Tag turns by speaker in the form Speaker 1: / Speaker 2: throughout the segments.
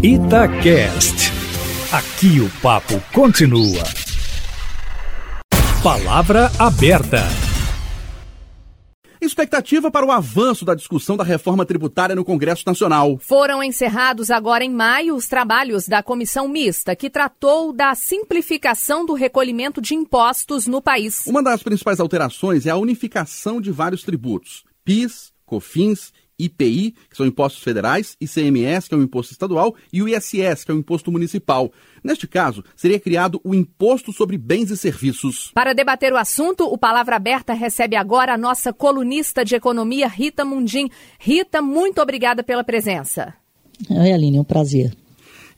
Speaker 1: Itacast. Aqui o papo continua. Palavra aberta.
Speaker 2: Expectativa para o avanço da discussão da reforma tributária no Congresso Nacional.
Speaker 3: Foram encerrados agora em maio os trabalhos da comissão mista, que tratou da simplificação do recolhimento de impostos no país.
Speaker 2: Uma das principais alterações é a unificação de vários tributos: PIS, COFINS IPI, que são impostos federais, ICMS, que é um imposto estadual, e o ISS, que é um imposto municipal. Neste caso, seria criado o Imposto sobre Bens e Serviços.
Speaker 3: Para debater o assunto, o Palavra Aberta recebe agora a nossa colunista de economia, Rita Mundim. Rita, muito obrigada pela presença.
Speaker 4: Oi, Aline, é um prazer.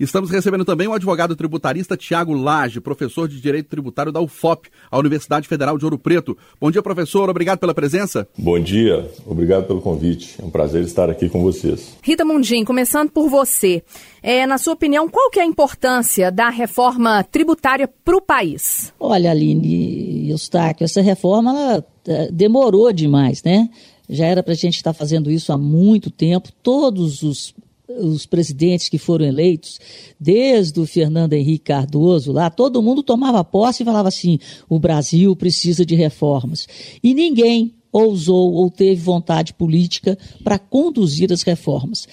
Speaker 2: Estamos recebendo também o advogado tributarista Tiago Lage, professor de Direito Tributário da UFOP, a Universidade Federal de Ouro Preto. Bom dia, professor. Obrigado pela presença.
Speaker 5: Bom dia. Obrigado pelo convite. É um prazer estar aqui com vocês.
Speaker 3: Rita Mundim, começando por você. É, na sua opinião, qual que é a importância da reforma tributária para o país?
Speaker 4: Olha, Aline Eustáquio, essa reforma ela, é, demorou demais, né? Já era para a gente estar fazendo isso há muito tempo. Todos os os presidentes que foram eleitos, desde o Fernando Henrique Cardoso lá, todo mundo tomava posse e falava assim: o Brasil precisa de reformas. E ninguém ousou ou teve vontade política para conduzir as reformas.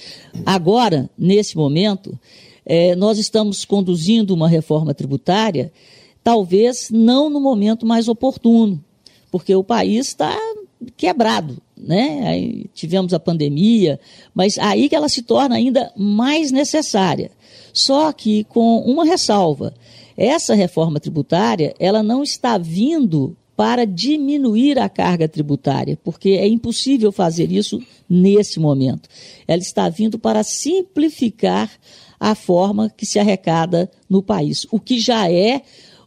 Speaker 4: Agora, nesse momento, é, nós estamos conduzindo uma reforma tributária, talvez não no momento mais oportuno, porque o país está quebrado, né? Aí tivemos a pandemia, mas aí que ela se torna ainda mais necessária. Só que com uma ressalva, essa reforma tributária, ela não está vindo para diminuir a carga tributária, porque é impossível fazer isso nesse momento. Ela está vindo para simplificar a forma que se arrecada no país, o que já é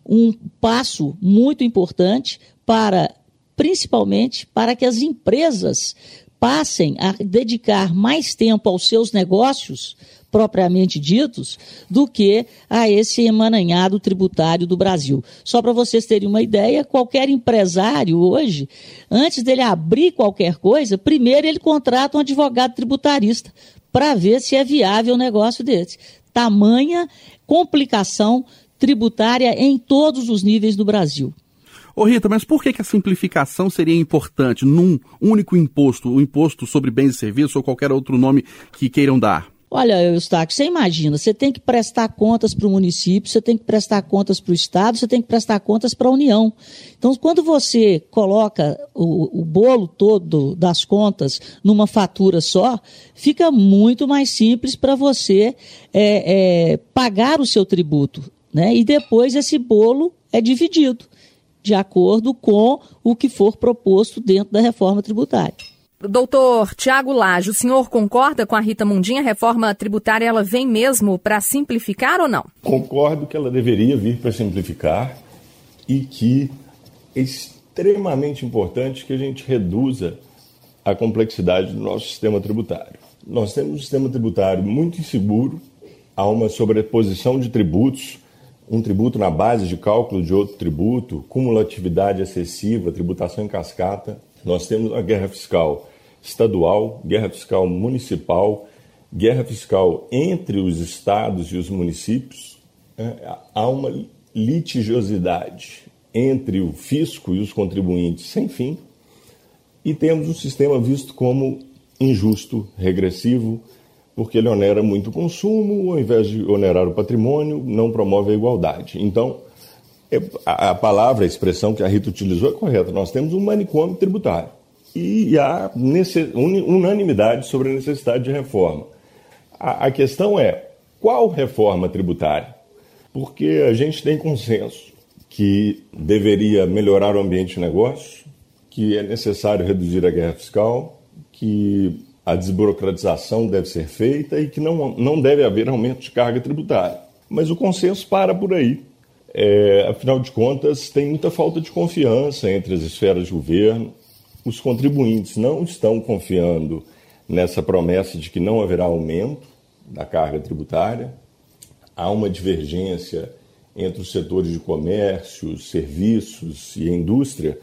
Speaker 4: um passo muito importante para principalmente para que as empresas passem a dedicar mais tempo aos seus negócios propriamente ditos do que a esse emaranhado tributário do Brasil. Só para vocês terem uma ideia, qualquer empresário hoje, antes dele abrir qualquer coisa, primeiro ele contrata um advogado tributarista para ver se é viável o negócio desse. Tamanha complicação tributária em todos os níveis do Brasil.
Speaker 2: Ô Rita, mas por que, que a simplificação seria importante num único imposto, o imposto sobre bens e serviços ou qualquer outro nome que queiram dar?
Speaker 4: Olha, Eustáquio, você imagina, você tem que prestar contas para o município, você tem que prestar contas para o Estado, você tem que prestar contas para a União. Então, quando você coloca o, o, bolo todo das contas numa fatura só, fica muito mais simples para você é, é, pagar o seu tributo. Né? E depois esse bolo é dividido de acordo com o que for proposto dentro da reforma tributária.
Speaker 3: Doutor Tiago Lage, o senhor concorda com a Rita Mundinha? A reforma tributária ela vem mesmo para simplificar ou não?
Speaker 5: Concordo que ela deveria vir para simplificar e que é extremamente importante que a gente reduza a complexidade do nosso sistema tributário. Nós temos um sistema tributário muito inseguro, há uma sobreposição de tributos um tributo na base de cálculo de outro tributo, cumulatividade excessiva, tributação em cascata. Nós temos a guerra fiscal estadual, guerra fiscal municipal, guerra fiscal entre os estados e os municípios. É, há uma litigiosidade entre o fisco e os contribuintes sem fim. E temos um sistema visto como injusto, regressivo, porque ele onera muito o consumo, ao invés de onerar o patrimônio, não promove a igualdade. Então, é, a palavra, a expressão que a Rita utilizou é correta. Nós temos um manicômio tributário e há unanimidade sobre a necessidade de reforma. A questão é qual reforma tributária? Porque a gente tem consenso que deveria melhorar o ambiente de negócio, que é necessário reduzir a guerra fiscal, que a desburocratização deve ser feita e que não, não deve haver aumento de carga tributária. Mas o consenso para por aí. É, afinal de contas, tem muita falta de confiança entre as esferas de governo. Os contribuintes não estão confiando nessa promessa de que não haverá aumento da carga tributária. Há uma divergência entre os setores de comércio, serviços e indústria,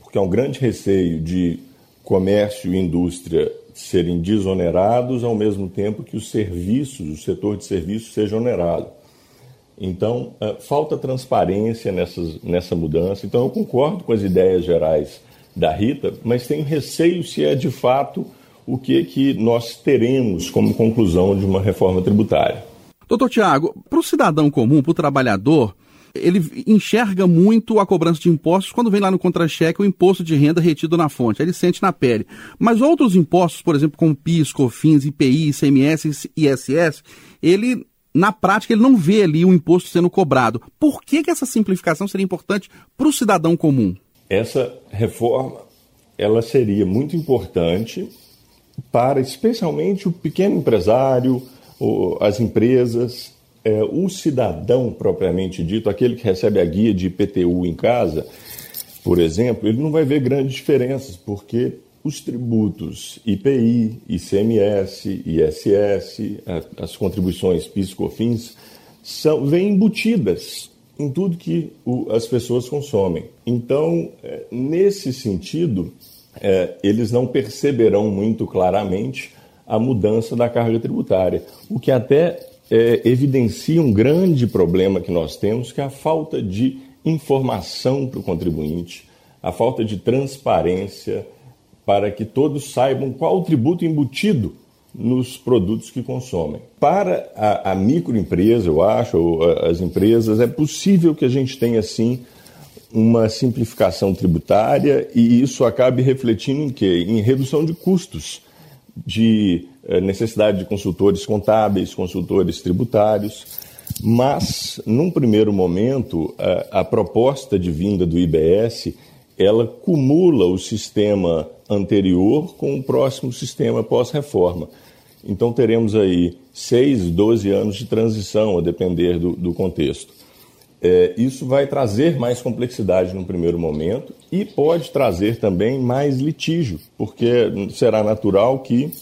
Speaker 5: porque há um grande receio de comércio e indústria serem desonerados ao mesmo tempo que os serviços, o setor de serviços seja onerado. Então, uh, falta transparência nessas, nessa mudança. Então, eu concordo com as ideias gerais da Rita, mas tenho receio se é de fato o que, que nós teremos como conclusão de uma reforma tributária.
Speaker 2: Doutor Tiago, para o cidadão comum, para o trabalhador, ele enxerga muito a cobrança de impostos quando vem lá no contra-cheque o imposto de renda retido na fonte, ele sente na pele. Mas outros impostos, por exemplo, como PIS, COFINS, IPI, ICMS ISS, ele na prática ele não vê ali o imposto sendo cobrado. Por que, que essa simplificação seria importante para o cidadão comum?
Speaker 5: Essa reforma ela seria muito importante para especialmente o pequeno empresário, as empresas, é, o cidadão propriamente dito, aquele que recebe a guia de IPTU em casa, por exemplo, ele não vai ver grandes diferenças, porque os tributos IPI, ICMS, ISS, as contribuições PIS, COFINS, são, vêm embutidas em tudo que o, as pessoas consomem. Então, é, nesse sentido, é, eles não perceberão muito claramente a mudança da carga tributária, o que até é, evidencia um grande problema que nós temos, que é a falta de informação para o contribuinte, a falta de transparência para que todos saibam qual o tributo embutido nos produtos que consomem. Para a, a microempresa, eu acho, ou as empresas, é possível que a gente tenha, sim, uma simplificação tributária e isso acabe refletindo em quê? Em redução de custos, de eh, necessidade de consultores contábeis, consultores tributários, mas, num primeiro momento, a, a proposta de vinda do IBS, ela cumula o sistema anterior com o próximo sistema pós-reforma. Então, teremos aí seis, doze anos de transição, a depender do, do contexto. É, isso vai trazer mais complexidade no primeiro momento e pode trazer também mais litígio, porque será natural que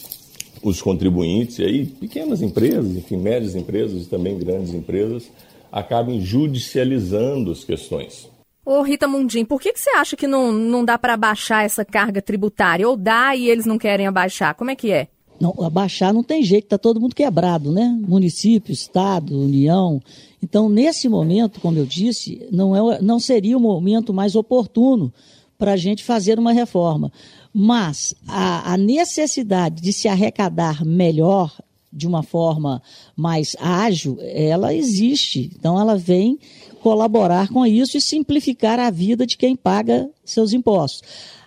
Speaker 5: os contribuintes, e aí pequenas empresas, enfim, médias empresas e também grandes empresas, acabem judicializando as questões.
Speaker 3: Ô Rita Mundim, por que, que você acha que não, não dá para abaixar essa carga tributária? Ou dá e eles não querem abaixar? Como é que é?
Speaker 4: Não, abaixar não tem jeito, está todo mundo quebrado, né? Município, Estado, União. Então, nesse momento, como eu disse, não, é, não seria o momento mais oportuno para a gente fazer uma reforma. Mas a, a necessidade de se arrecadar melhor, de uma forma mais ágil, ela existe. Então, ela vem colaborar com isso e simplificar a vida de quem paga seus impostos.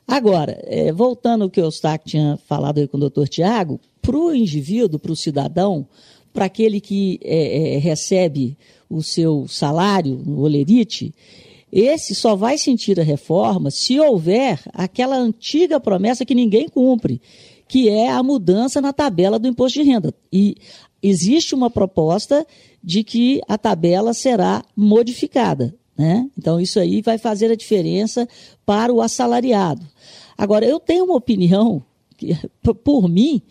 Speaker 4: Agora, é, voltando ao que o Eustáquio tinha falado aí com o doutor Tiago, para o indivíduo, para o cidadão, para aquele que é, é, recebe o seu salário no olerite, esse só vai sentir a reforma se houver aquela antiga promessa que ninguém cumpre, que é a mudança na tabela do imposto de renda. E existe uma proposta de que a tabela será modificada. Né? Então, isso aí vai fazer a diferença para o assalariado. Agora, eu tenho uma opinião que, por mim,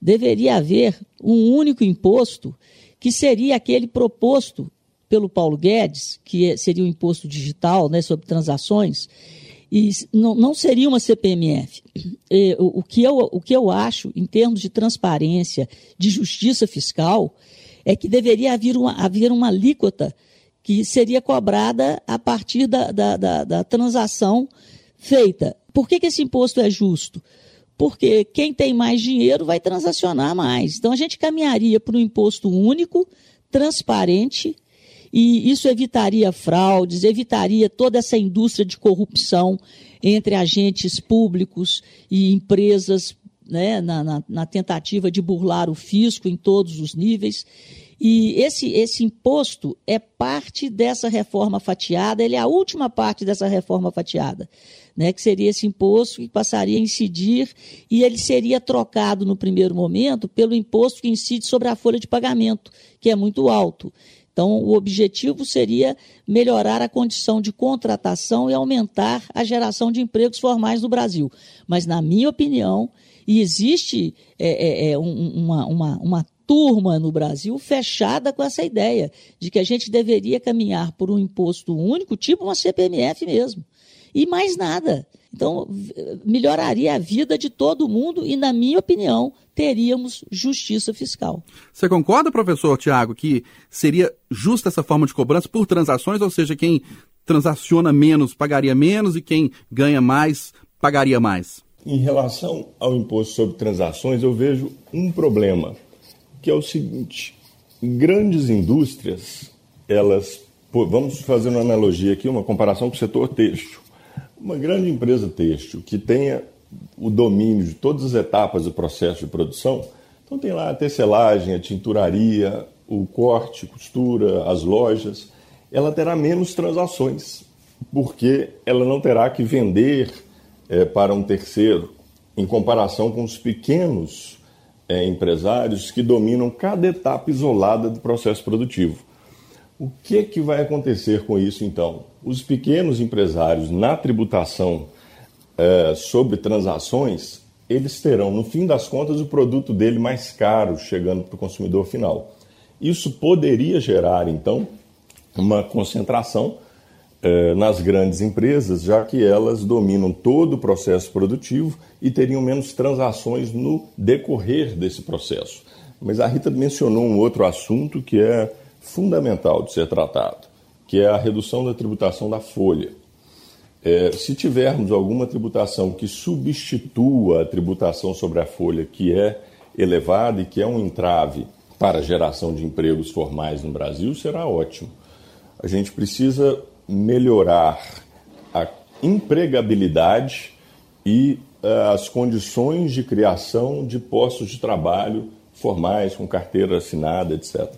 Speaker 4: deveria haver um único imposto que seria aquele proposto pelo Paulo Guedes, que é, seria o um imposto digital né, sobre transações, e não, não seria uma CPMF. O, o, que eu, o que eu acho, em termos de transparência, de justiça fiscal, é que deveria haver uma, haver uma alíquota que seria cobrada a partir da, da, da, da transação feita. Por que, que esse imposto é justo? Porque quem tem mais dinheiro vai transacionar mais. Então a gente caminharia para um imposto único, transparente, e isso evitaria fraudes, evitaria toda essa indústria de corrupção entre agentes públicos e empresas né, na, na, na, tentativa de burlar o fisco em todos os níveis. E esse, esse imposto é parte dessa reforma fatiada, ele é a última parte dessa reforma fatiada, né, que seria esse imposto que passaria a incidir e ele seria trocado no primeiro momento pelo imposto que incide sobre a folha de pagamento, que é muito alto. Então, o objetivo seria melhorar a condição de contratação e aumentar a geração de empregos formais no Brasil. Mas, na minha opinião, existe é, é, é uma, uma, uma turma no Brasil fechada com essa ideia de que a gente deveria caminhar por um imposto único, tipo uma CPMF mesmo. E mais nada. Então, melhoraria a vida de todo mundo e, na minha opinião, teríamos justiça fiscal.
Speaker 2: Você concorda, professor Tiago, que seria justa essa forma de cobrança por transações, ou seja, quem transaciona menos pagaria menos e quem ganha mais pagaria mais?
Speaker 5: Em relação ao imposto sobre transações, eu vejo um problema, que é o seguinte: grandes indústrias, elas, vamos fazer uma analogia aqui, uma comparação com o setor têxtil. Uma grande empresa têxtil que tenha o domínio de todas as etapas do processo de produção, então tem lá a tecelagem, a tinturaria, o corte, costura, as lojas, ela terá menos transações, porque ela não terá que vender é, para um terceiro, em comparação com os pequenos é, empresários que dominam cada etapa isolada do processo produtivo. O que, é que vai acontecer com isso então? Os pequenos empresários na tributação é, sobre transações, eles terão, no fim das contas, o produto dele mais caro chegando para o consumidor final. Isso poderia gerar, então, uma concentração eh, nas grandes empresas, já que elas dominam todo o processo produtivo e teriam menos transações no decorrer desse processo. Mas a Rita mencionou um outro assunto que é fundamental de ser tratado, que é a redução da tributação da folha. É, se tivermos alguma tributação que substitua a tributação sobre a folha, que é elevada e que é um entrave para a geração de empregos formais no Brasil, será ótimo. A gente precisa melhorar a empregabilidade e uh, as condições de criação de postos de trabalho formais, com carteira assinada, etc.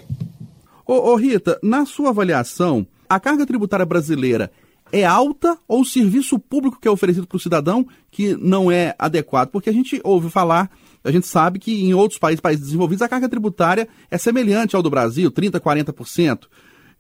Speaker 2: Ô, ô, Rita, na sua avaliação, a carga tributária brasileira é alta ou o serviço público que é oferecido para o cidadão que não é adequado? Porque a gente ouve falar, a gente sabe que em outros países, países desenvolvidos, a carga tributária é semelhante ao do Brasil, 30%, 40%.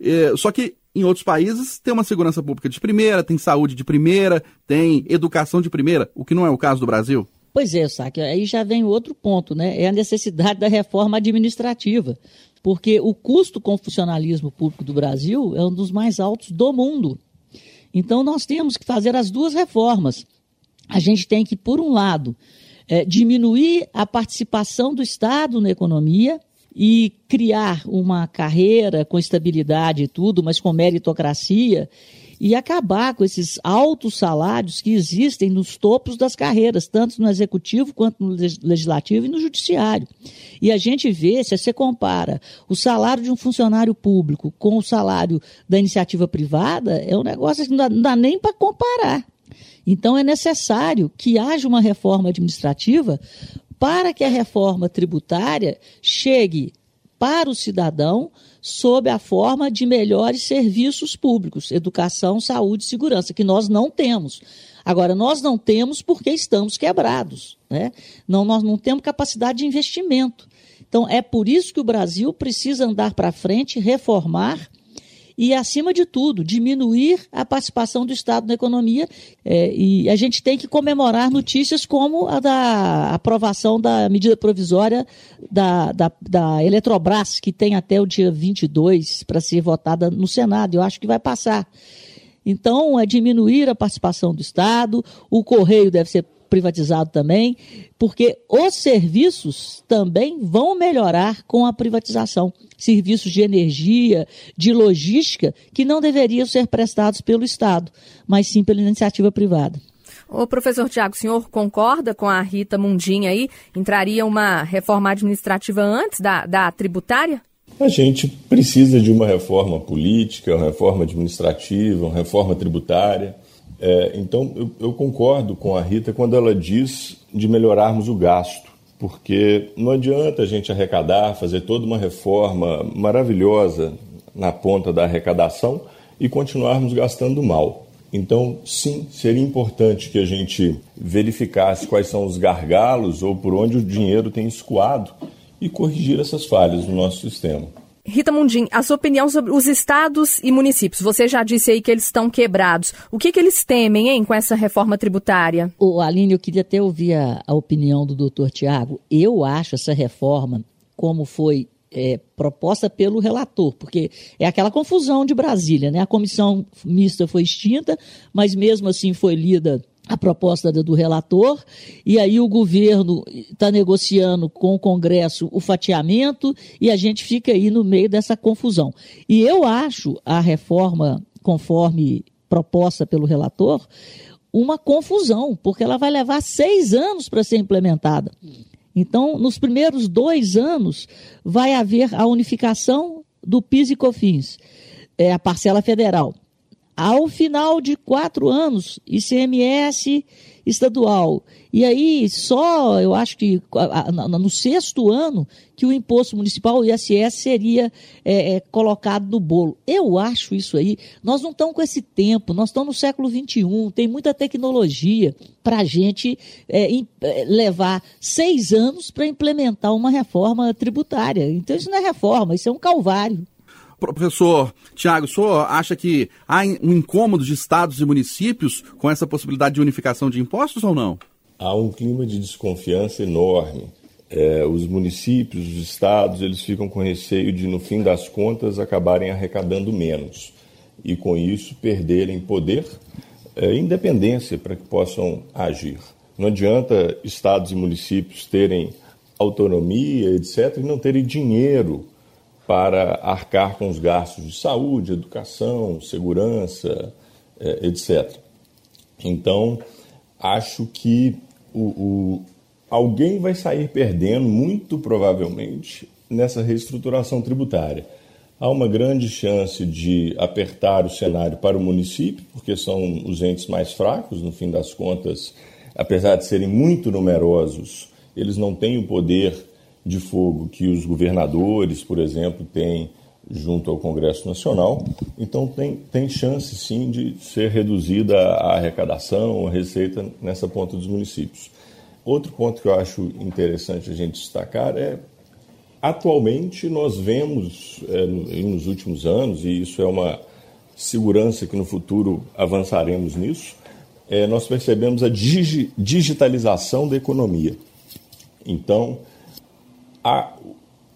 Speaker 2: É, só que em outros países tem uma segurança pública de primeira, tem saúde de primeira, tem educação de primeira, o que não é o caso do Brasil.
Speaker 4: Pois é, Saque, aí já vem outro ponto, né? É a necessidade da reforma administrativa. Porque o custo com o funcionalismo público do Brasil é um dos mais altos do mundo. Então nós temos que fazer as duas reformas. A gente tem que, por um lado, é, diminuir a participação do Estado na economia, e criar uma carreira com estabilidade e tudo, mas com meritocracia, e acabar com esses altos salários que existem nos topos das carreiras, tanto no executivo quanto no legislativo e no judiciário. E a gente vê, se você compara o salário de um funcionário público com o salário da iniciativa privada, é um negócio que não dá, não dá nem para comparar. Então é necessário que haja uma reforma administrativa para que a reforma tributária chegue para o cidadão sob a forma de melhores serviços públicos, educação, saúde e segurança, que nós não temos. Agora, nós não temos porque estamos quebrados. Né? Não, nós não temos capacidade de investimento. Então, é por isso que o Brasil precisa andar para frente, reformar e, acima de tudo, diminuir a participação do Estado na economia. É, e a gente tem que comemorar notícias como a da aprovação da medida provisória da, da, da Eletrobras, que tem até o dia 22 para ser votada no Senado. Eu acho que vai passar. Então, é diminuir a participação do Estado, o correio deve ser privatizado também, porque os serviços também vão melhorar com a privatização. Serviços de energia, de logística, que não deveriam ser prestados pelo Estado, mas sim pela iniciativa privada.
Speaker 3: O professor Tiago, o senhor concorda com a Rita Mundinha aí? Entraria uma reforma administrativa antes da, da tributária?
Speaker 5: A gente precisa de uma reforma política, uma reforma administrativa, uma reforma tributária. É, então, eu, eu concordo com a Rita quando ela diz de melhorarmos o gasto, porque não adianta a gente arrecadar, fazer toda uma reforma maravilhosa na ponta da arrecadação e continuarmos gastando mal. Então, sim, seria importante que a gente verificasse quais são os gargalos ou por onde o dinheiro tem escoado e corrigir essas falhas no nosso sistema.
Speaker 3: Rita Mundim, a sua opinião sobre os estados e municípios. Você já disse aí que eles estão quebrados. O que, que eles temem, hein, com essa reforma tributária?
Speaker 4: O Aline, eu queria até ouvir a, a opinião do doutor Tiago. Eu acho essa reforma, como foi é, proposta pelo relator, porque é aquela confusão de Brasília, né? A comissão mista foi extinta, mas mesmo assim foi lida a proposta do relator, e aí o governo está negociando com o Congresso o fatiamento, e a gente fica aí no meio dessa confusão. E eu acho a reforma, conforme proposta pelo relator, uma confusão, porque ela vai levar seis anos para ser implementada. Então, nos primeiros dois anos, vai haver a unificação do PIS e COFINS, é a parcela federal. Ao final de quatro anos, ICMS estadual. E aí, só, eu acho que no sexto ano, que o imposto municipal, o ISS, seria é, é, colocado no bolo. Eu acho isso aí. Nós não estamos com esse tempo, nós estamos no século XXI, tem muita tecnologia para a gente é, é, levar seis anos para implementar uma reforma tributária. Então, isso não é reforma, isso é um calvário.
Speaker 2: Professor Tiago, o senhor acha que há um incômodo de estados e municípios com essa possibilidade de unificação de impostos ou não?
Speaker 5: Há um clima de desconfiança enorme. É, os municípios, os estados, eles ficam com receio de, no fim das contas, acabarem arrecadando menos e, com isso, perderem poder e é, independência para que possam agir. Não adianta estados e municípios terem autonomia, etc., e não terem dinheiro para arcar com os gastos de saúde, educação, segurança, é, etc. Então, acho que o, o, alguém vai sair perdendo, muito provavelmente, nessa reestruturação tributária. Há uma grande chance de apertar o cenário para o município, porque são os entes mais fracos, no fim das contas, apesar de serem muito numerosos, eles não têm o poder de fogo que os governadores, por exemplo, têm junto ao Congresso Nacional. Então, tem, tem chance, sim, de ser reduzida a arrecadação, a receita nessa ponta dos municípios. Outro ponto que eu acho interessante a gente destacar é atualmente nós vemos é, nos últimos anos, e isso é uma segurança que no futuro avançaremos nisso, é, nós percebemos a digi digitalização da economia. Então, a,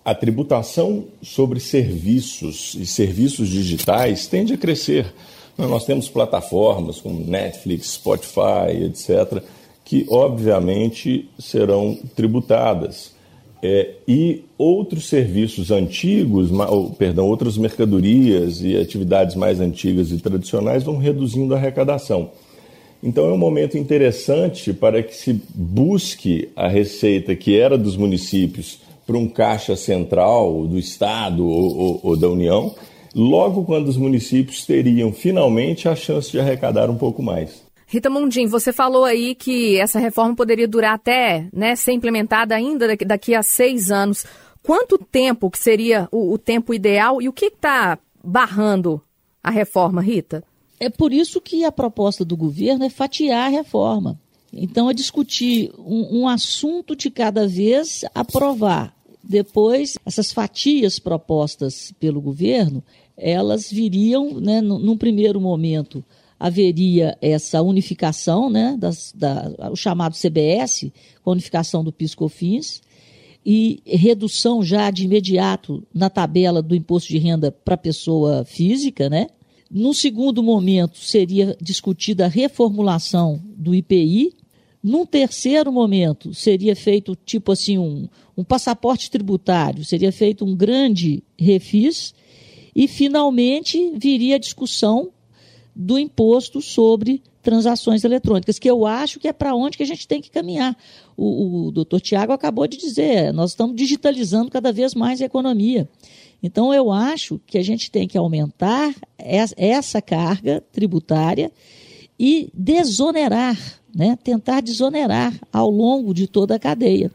Speaker 5: a tributação sobre serviços e serviços digitais tende a crescer. Nós temos plataformas como Netflix, Spotify, etc., que obviamente serão tributadas. É, e outros serviços antigos, ou, perdão, outras mercadorias e atividades mais antigas e tradicionais vão reduzindo a arrecadação. Então é um momento interessante para que se busque a receita que era dos municípios para um caixa central do Estado ou, ou, ou, da União, logo quando os municípios teriam finalmente a chance de arrecadar um pouco mais.
Speaker 3: Rita Mundim, você falou aí que essa reforma poderia durar até né, ser implementada ainda daqui, daqui a seis anos. Quanto tempo que seria o, o tempo ideal e o que está barrando a reforma, Rita?
Speaker 4: É por isso que a proposta do governo é fatiar a reforma. Então, é discutir um, um assunto de cada vez, aprovar depois, essas fatias propostas pelo governo, elas viriam, né, num primeiro momento, haveria essa unificação, né, das, da, o chamado CBS, com a unificação do PIS/COFINS, e redução já de imediato na tabela do imposto de renda para pessoa física, né? No segundo momento, seria discutida a reformulação do IPI, num terceiro momento, seria feito tipo assim um, um passaporte tributário, seria feito um grande refis e finalmente viria a discussão do imposto sobre transações eletrônicas, que eu acho que é para onde que a gente tem que caminhar. O, o doutor Tiago acabou de dizer, nós estamos digitalizando cada vez mais a economia. Então, eu acho que a gente tem que aumentar essa carga tributária e desonerar né, tentar desonerar ao longo de toda a cadeia.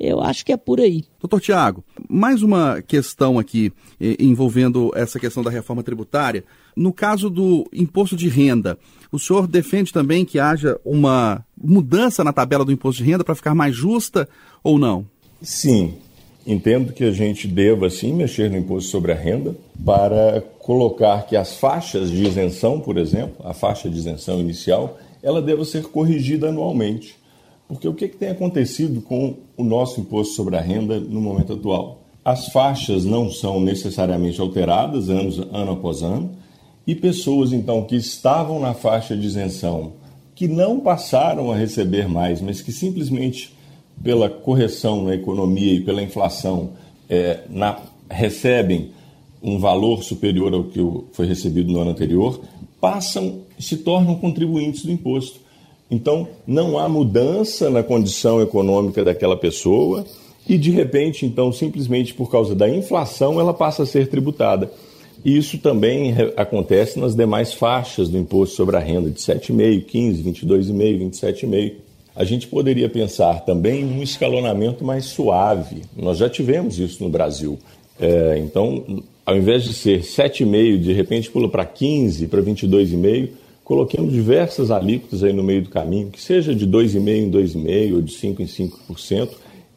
Speaker 4: Eu acho que é por aí.
Speaker 2: Doutor Tiago, mais uma questão aqui eh, envolvendo essa questão da reforma tributária. No caso do imposto de renda, o senhor defende também que haja uma mudança na tabela do imposto de renda para ficar mais justa ou não?
Speaker 5: Sim, entendo que a gente deva sim mexer no imposto sobre a renda para colocar que as faixas de isenção, por exemplo, a faixa de isenção inicial, ela deva ser corrigida anualmente. Porque o que, que tem acontecido com o nosso imposto sobre a renda no momento atual? As faixas não são necessariamente alteradas ano após ano, e pessoas então que estavam na faixa de isenção que não passaram a receber mais, mas que simplesmente pela correção na economia e pela inflação é, na, recebem um valor superior ao que foi recebido no ano anterior, passam, se tornam contribuintes do imposto. Então, não há mudança na condição econômica daquela pessoa e, de repente, então, simplesmente por causa da inflação, ela passa a ser tributada. E isso também acontece nas demais faixas do imposto sobre a renda, de 7,5%, 15%, 22,5%, 27,5%. A gente poderia pensar também em um escalonamento mais suave. Nós já tivemos isso no Brasil. É, então, ao invés de ser 7,5%, de repente pula para 15%, para 22,5%, coloquemos diversas alíquotas aí no meio do caminho, que seja de 2,5% em 2,5% ou de 5% em 5%,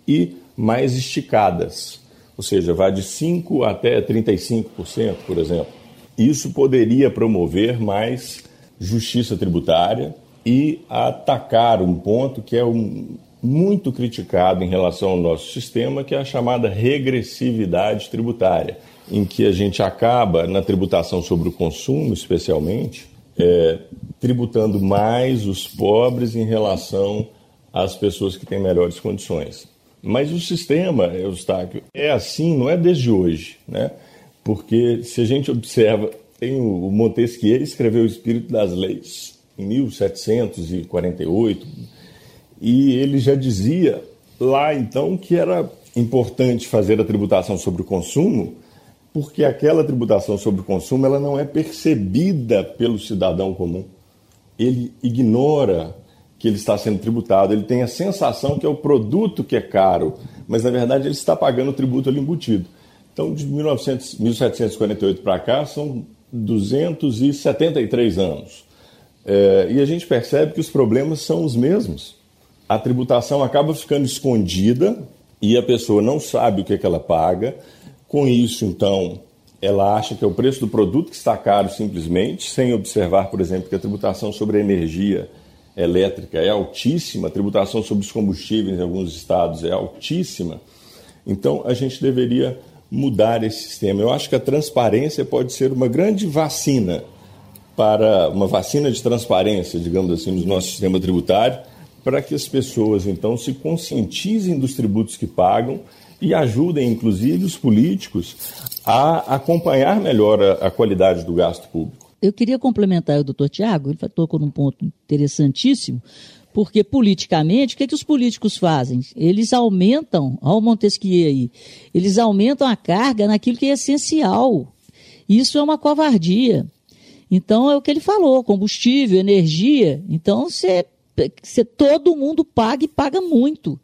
Speaker 5: e mais esticadas, ou seja, vai de 5% até 35%, por exemplo. Isso poderia promover mais justiça tributária e atacar um ponto que é um, muito criticado em relação ao nosso sistema, que é a chamada regressividade tributária, em que a gente acaba, na tributação sobre o consumo especialmente, é, tributando mais os pobres em relação às pessoas que têm melhores condições. Mas o sistema, Eustáquio, é assim, não é desde hoje, né? Porque se a gente observa, tem o Montesquieu escreveu o Espírito das Leis em 1748 e ele já dizia lá então que era importante fazer a tributação sobre o consumo porque aquela tributação sobre o consumo ela não é percebida pelo cidadão comum. Ele ignora que ele está sendo tributado, ele tem a sensação que é o produto que é caro, mas na verdade ele está pagando o tributo ali embutido. Então, de 1900, 1748 para cá, são 273 anos. É, e a gente percebe que os problemas são os mesmos. A tributação acaba ficando escondida e a pessoa não sabe o que, é que ela paga, com isso, então, ela acha que é o preço do produto que está caro simplesmente, sem observar, por exemplo, que a tributação sobre a energia elétrica é altíssima, a tributação sobre os combustíveis em alguns estados é altíssima. Então, a gente deveria mudar esse sistema. Eu acho que a transparência pode ser uma grande vacina para uma vacina de transparência, digamos assim, no nosso sistema tributário, para que as pessoas então se conscientizem dos tributos que pagam e ajudem, inclusive, os políticos a acompanhar melhor a, a qualidade do gasto público.
Speaker 4: Eu queria complementar o doutor Tiago, ele tocou num ponto interessantíssimo, porque politicamente, o que, é que os políticos fazem? Eles aumentam, ao Montesquieu aí, eles aumentam a carga naquilo que é essencial. Isso é uma covardia. Então é o que ele falou: combustível, energia. Então você, você todo mundo paga e paga muito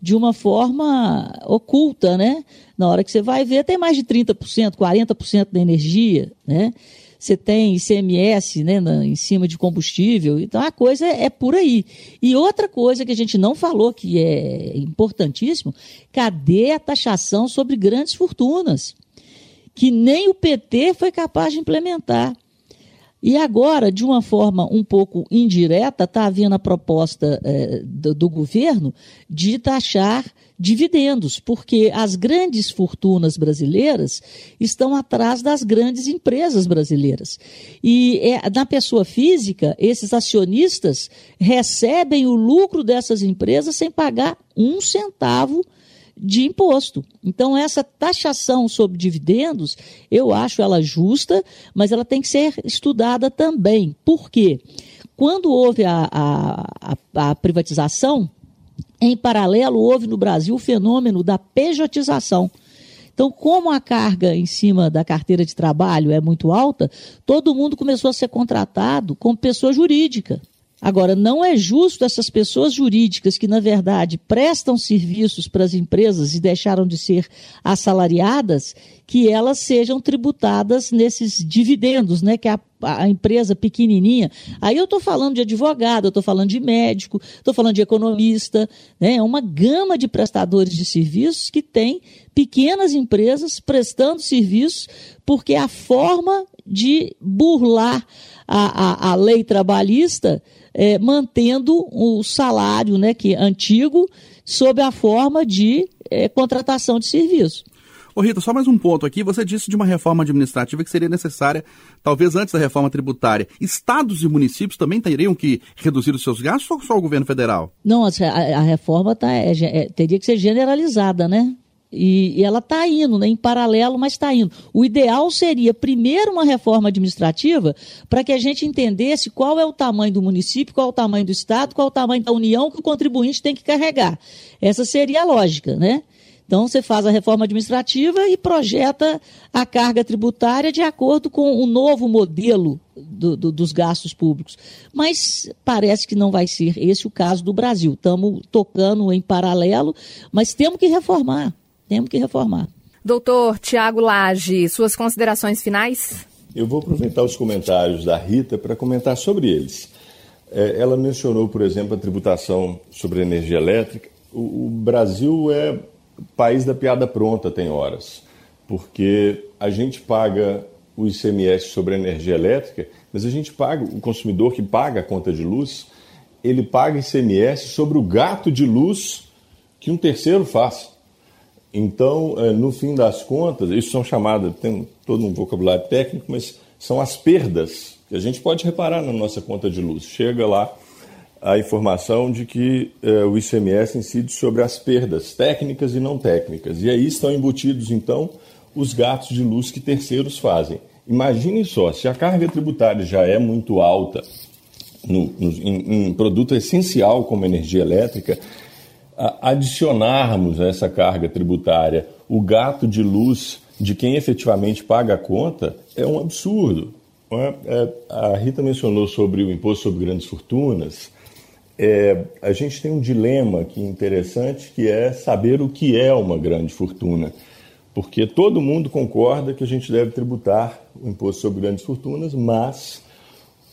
Speaker 4: de uma forma oculta, né? Na hora que você vai ver, tem mais de 30%, 40% da energia, né? Você tem ICMS né, na, em cima de combustível, então a coisa é, é por aí. E outra coisa que a gente não falou, que é importantíssimo, cadê a taxação sobre grandes fortunas? Que nem o PT foi capaz de implementar. E agora, de uma forma um pouco indireta, está havendo a proposta eh, do, do, governo de taxar dividendos, porque as grandes fortunas brasileiras estão atrás das grandes empresas brasileiras. E é, na pessoa física, esses acionistas recebem o lucro dessas empresas sem pagar um centavo de imposto. Então, essa taxação sobre dividendos, eu acho ela justa, mas ela tem que ser estudada também. Por quê? Quando houve a, a, a, a privatização, em paralelo, houve no Brasil o fenômeno da pejotização. Então, como a carga em cima da carteira de trabalho é muito alta, todo mundo começou a ser contratado como pessoa jurídica. Agora, não é justo essas pessoas jurídicas que, na verdade, prestam serviços para as empresas e deixaram de ser assalariadas, que elas sejam tributadas nesses dividendos, né? Que a, a empresa pequenininha. Aí eu estou falando de advogado, estou falando de médico, estou falando de economista, né? É uma gama de prestadores de serviços que tem pequenas empresas prestando serviços, porque a forma de burlar a, a, a lei trabalhista é, mantendo o salário né, que é antigo sob a forma de é, contratação de serviço.
Speaker 2: Ô Rita, só mais um ponto aqui. Você disse de uma reforma administrativa que seria necessária, talvez antes da reforma tributária. Estados e municípios também teriam que reduzir os seus gastos ou só o governo federal?
Speaker 4: Não, a, a reforma tá, é, é, teria que ser generalizada, né? E, e ela está indo, né, em paralelo, mas está indo. O ideal seria, primeiro, uma reforma administrativa para que a gente entendesse qual é o tamanho do município, qual é o tamanho do Estado, qual é o tamanho da União que o contribuinte tem que carregar. Essa seria a lógica, né? Então, você faz a reforma administrativa e projeta a carga tributária de acordo com o novo modelo do, do, dos gastos públicos. Mas parece que não vai ser esse o caso do Brasil. Estamos tocando em paralelo, mas temos que reformar. Temos que reformar.
Speaker 3: Doutor Tiago Lage, suas considerações finais?
Speaker 5: Eu vou aproveitar os comentários da Rita para comentar sobre eles. É, ela mencionou, por exemplo, a tributação sobre a energia elétrica. O, o Brasil é país da piada pronta, tem horas, porque a gente paga o ICMS sobre a energia elétrica, mas a gente paga, o consumidor que paga a conta de luz, ele paga ICMS sobre o gato de luz que um terceiro faz. Então, é, no fim das contas, isso são chamadas, tem todo um vocabulário técnico, mas são as perdas que a gente pode reparar na nossa conta de luz. Chega lá a informação de que é, o ICMS incide sobre as perdas técnicas e não técnicas. E aí estão embutidos, então, os gastos de luz que terceiros fazem. Imagine só, se a carga tributária já é muito alta no, no, em, em produto essencial como energia elétrica, adicionarmos a essa carga tributária o gato de luz de quem efetivamente paga a conta é um absurdo. É? É, a Rita mencionou sobre o imposto sobre grandes fortunas. É, a gente tem um dilema aqui interessante que é saber o que é uma grande fortuna. Porque todo mundo concorda que a gente deve tributar o imposto sobre grandes fortunas, mas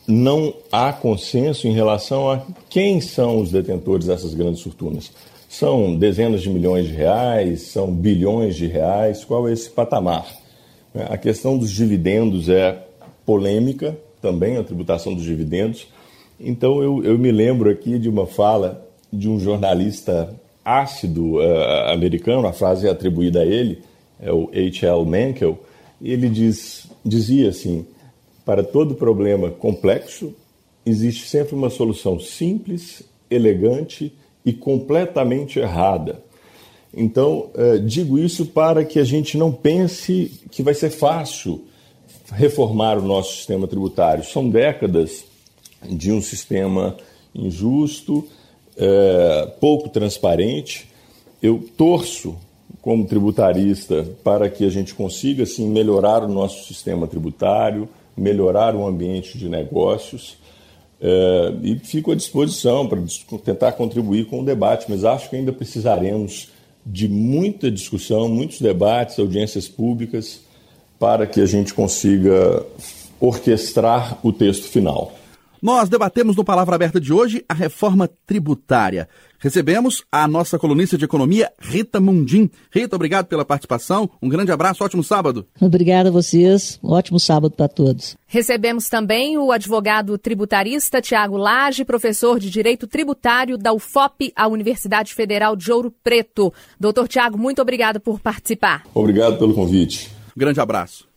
Speaker 5: não há consenso em relação a quem são os detentores dessas grandes fortunas. São dezenas de milhões de reais, são bilhões de reais, qual é esse patamar? É, a questão dos dividendos é polêmica, também a tributação dos dividendos. Então eu, eu me lembro aqui de uma fala de um jornalista ácido uh, americano, a frase é atribuída a ele, é o H.L. Menkel, ele diz, dizia assim, para todo problema complexo, existe sempre uma solução simples, elegante e completamente errada. Então, eh, digo isso para que a gente não pense que vai ser fácil reformar o nosso sistema tributário. São décadas de um sistema injusto, eh, pouco transparente. Eu torço, como tributarista, para que a gente consiga assim, melhorar o nosso sistema tributário, melhorar o ambiente de negócios é, e fico à disposição para tentar contribuir com o debate, mas acho que ainda precisaremos de muita discussão, muitos debates, audiências públicas, para que a gente consiga orquestrar o texto final.
Speaker 2: Nós debatemos no Palavra Aberta de hoje a reforma tributária. Recebemos a nossa colunista de economia, Rita Mundim. Rita, obrigado pela participação. Um grande abraço, ótimo sábado.
Speaker 4: Obrigada a vocês. ótimo sábado para todos.
Speaker 3: Recebemos também o advogado tributarista Tiago Lage, professor de Direito Tributário da UFOP, a Universidade Federal de Ouro Preto. Doutor Tiago, muito obrigado por participar.
Speaker 5: Obrigado pelo convite.
Speaker 2: grande abraço.